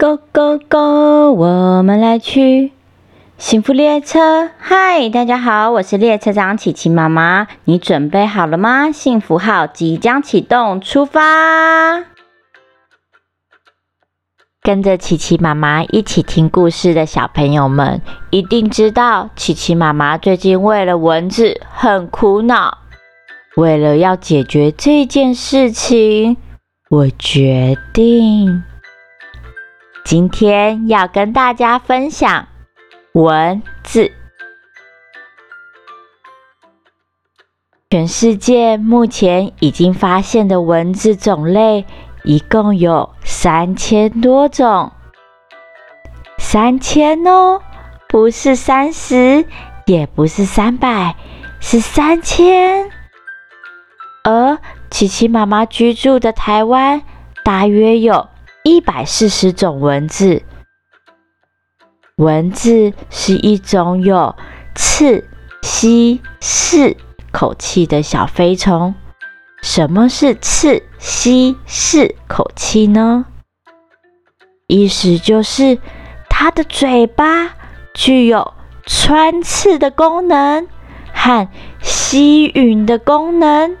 Go go go！我们来去幸福列车。嗨，大家好，我是列车长琪琪妈妈。你准备好了吗？幸福号即将启动，出发！跟着琪琪妈妈一起听故事的小朋友们，一定知道琪琪妈妈最近为了蚊子很苦恼。为了要解决这件事情，我决定。今天要跟大家分享蚊子。全世界目前已经发现的蚊子种类一共有三千多种，三千哦，不是三十，也不是三百，是三千。而琪琪妈妈居住的台湾，大约有。一百四十种蚊子，蚊子是一种有刺、吸、噬口气的小飞虫。什么是刺、吸、噬口气呢？意思就是它的嘴巴具有穿刺的功能和吸吮的功能，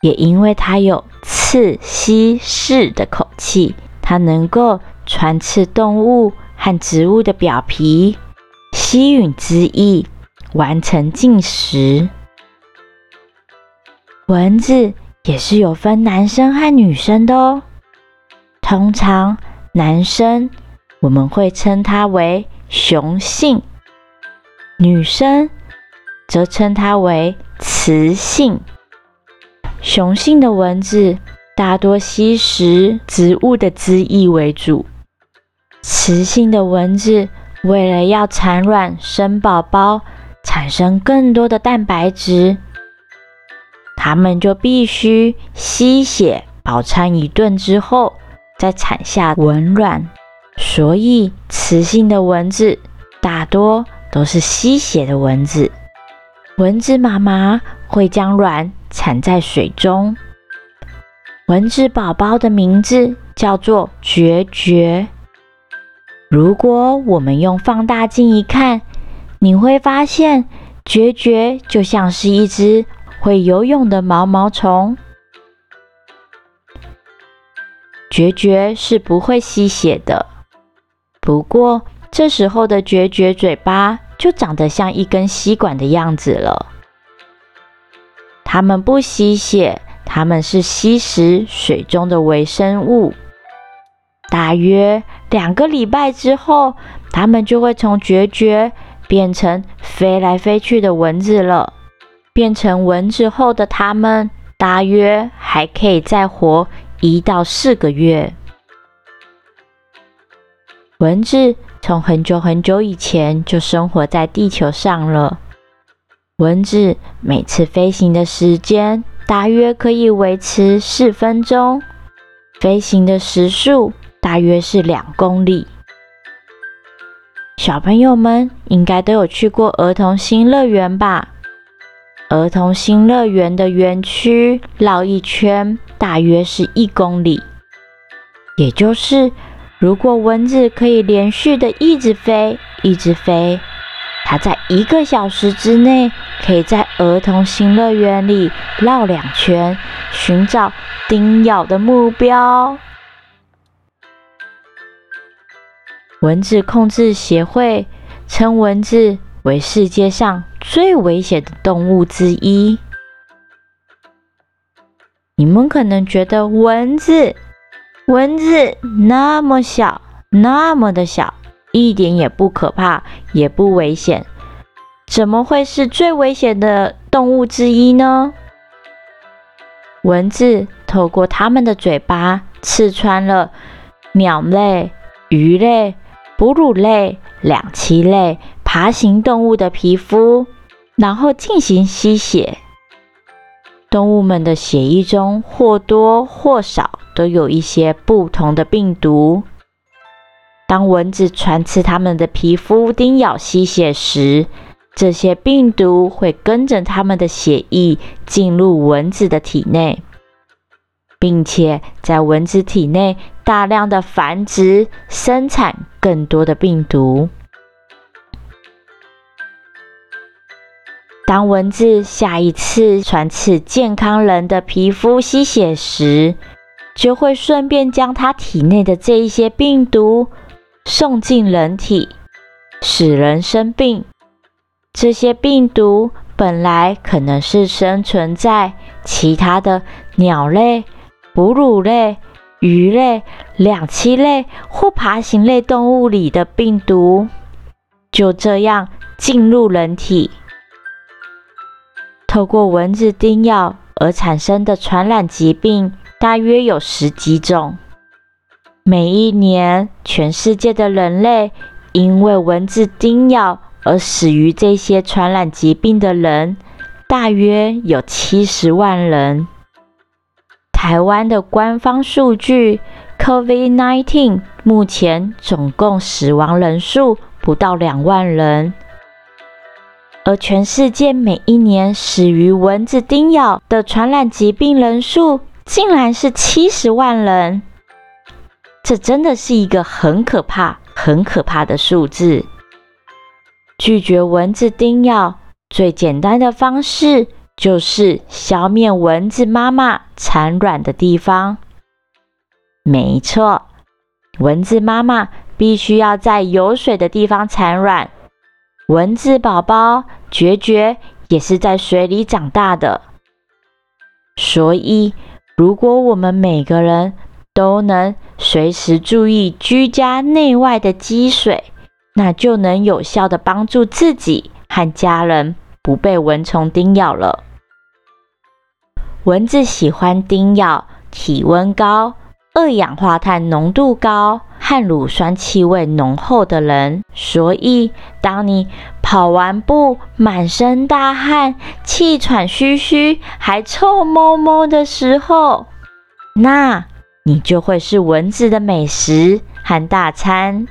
也因为它有。刺吸式的口气，它能够穿刺动物和植物的表皮，吸吮汁液，完成进食。蚊子也是有分男生和女生的哦。通常男生我们会称它为雄性，女生则称它为雌性。雄性的蚊子。大多吸食植物的汁液为主。雌性的蚊子为了要产卵生宝宝，产生更多的蛋白质，它们就必须吸血饱餐一顿之后，再产下蚊卵。所以，雌性的蚊子大多都是吸血的蚊子。蚊子妈妈会将卵产在水中。蚊子宝宝的名字叫做决绝。如果我们用放大镜一看，你会发现决绝就像是一只会游泳的毛毛虫。决绝是不会吸血的，不过这时候的决绝嘴巴就长得像一根吸管的样子了。它们不吸血。它们是吸食水中的微生物，大约两个礼拜之后，它们就会从决绝变成飞来飞去的蚊子了。变成蚊子后的它们，大约还可以再活一到四个月。蚊子从很久很久以前就生活在地球上了。蚊子每次飞行的时间。大约可以维持四分钟，飞行的时速大约是两公里。小朋友们应该都有去过儿童新乐园吧？儿童新乐园的园区绕一圈大约是一公里，也就是如果蚊子可以连续的一直飞，一直飞。它在一个小时之内，可以在儿童新乐园里绕两圈，寻找叮咬的目标。蚊子控制协会称蚊子为世界上最危险的动物之一。你们可能觉得蚊子，蚊子那么小，那么的小。一点也不可怕，也不危险，怎么会是最危险的动物之一呢？蚊子透过它们的嘴巴刺穿了鸟类、鱼类、哺乳类、两栖类、爬行动物的皮肤，然后进行吸血。动物们的血液中或多或少都有一些不同的病毒。当蚊子穿刺它们的皮肤、叮咬、吸血时，这些病毒会跟着它们的血液进入蚊子的体内，并且在蚊子体内大量的繁殖，生产更多的病毒。当蚊子下一次穿刺健康人的皮肤吸血时，就会顺便将它体内的这一些病毒送进人体，使人生病。这些病毒本来可能是生存在其他的鸟类、哺乳类、鱼类、两栖类或爬行类动物里的病毒，就这样进入人体。透过蚊子叮咬而产生的传染疾病大约有十几种。每一年，全世界的人类因为蚊子叮咬而死于这些传染疾病的人，大约有七十万人。台湾的官方数据，COVID-19 目前总共死亡人数不到两万人。而全世界每一年死于蚊子叮咬的传染疾病人数，竟然是七十万人。这真的是一个很可怕、很可怕的数字。拒绝蚊子叮咬最简单的方式，就是消灭蚊子妈妈产卵的地方。没错，蚊子妈妈必须要在有水的地方产卵。蚊子宝宝绝绝也是在水里长大的，所以如果我们每个人都能随时注意居家内外的积水，那就能有效的帮助自己和家人不被蚊虫叮咬了。蚊子喜欢叮咬体温高、二氧化碳浓度高。和乳酸气味浓厚的人，所以当你跑完步满身大汗、气喘吁吁、还臭摸摸的时候，那你就会是蚊子的美食和大餐。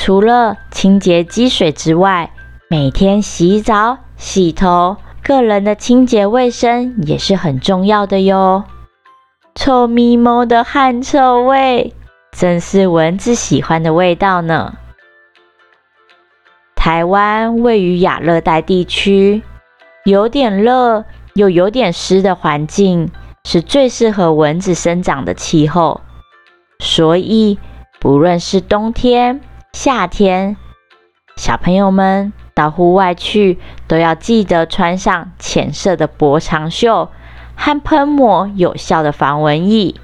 除了清洁积水之外，每天洗澡、洗头，个人的清洁卫生也是很重要的哟。臭咪咪的汗臭味，正是蚊子喜欢的味道呢。台湾位于亚热带地区，有点热又有点湿的环境，是最适合蚊子生长的气候。所以，不论是冬天、夏天，小朋友们到户外去，都要记得穿上浅色的薄长袖。和喷抹有效的防蚊液，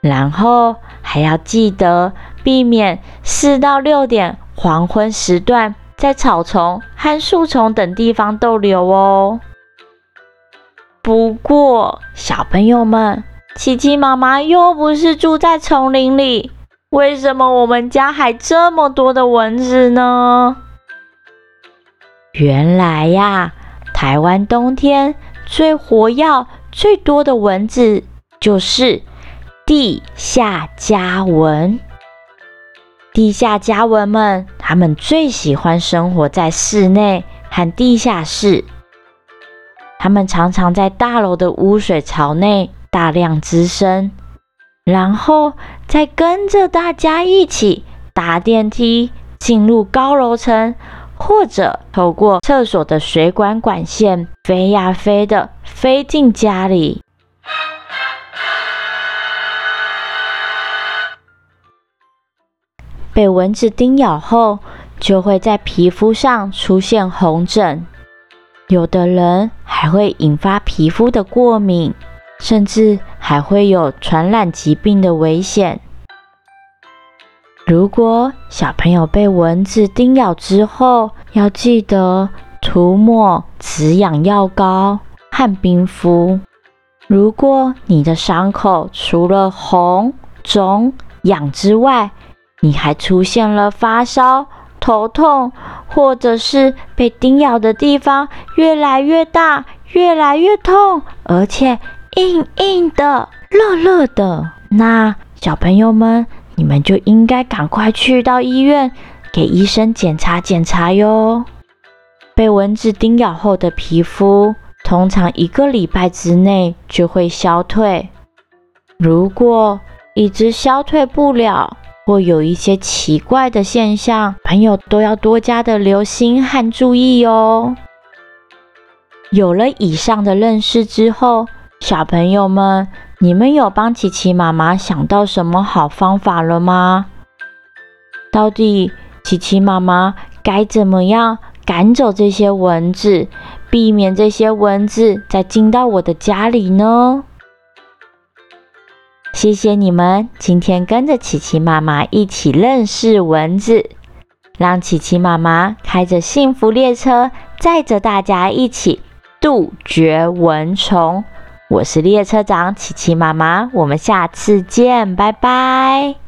然后还要记得避免四到六点黄昏时段在草丛和树丛等地方逗留哦。不过，小朋友们，琪琪妈妈又不是住在丛林里，为什么我们家还这么多的蚊子呢？原来呀，台湾冬天。最活跃、最多的蚊子就是地下家蚊。地下家蚊们，它们最喜欢生活在室内和地下室。它们常常在大楼的污水槽内大量滋生，然后再跟着大家一起搭电梯进入高楼层。或者透过厕所的水管管线飞呀飞的飞进家里，被蚊子叮咬后，就会在皮肤上出现红疹，有的人还会引发皮肤的过敏，甚至还会有传染疾病的危险。如果小朋友被蚊子叮咬之后，要记得涂抹止痒药膏和冰敷。如果你的伤口除了红、肿、痒之外，你还出现了发烧、头痛，或者是被叮咬的地方越来越大、越来越痛，而且硬硬的、热热的，那小朋友们。你们就应该赶快去到医院给医生检查检查哟。被蚊子叮咬后的皮肤通常一个礼拜之内就会消退。如果一直消退不了，或有一些奇怪的现象，朋友都要多加的留心和注意哦。有了以上的认识之后，小朋友们，你们有帮琪琪妈妈想到什么好方法了吗？到底琪琪妈妈该怎么样赶走这些蚊子，避免这些蚊子再进到我的家里呢？谢谢你们今天跟着琪琪妈妈一起认识蚊子，让琪琪妈妈开着幸福列车，载着大家一起杜绝蚊虫。我是列车长琪琪妈妈，我们下次见，拜拜。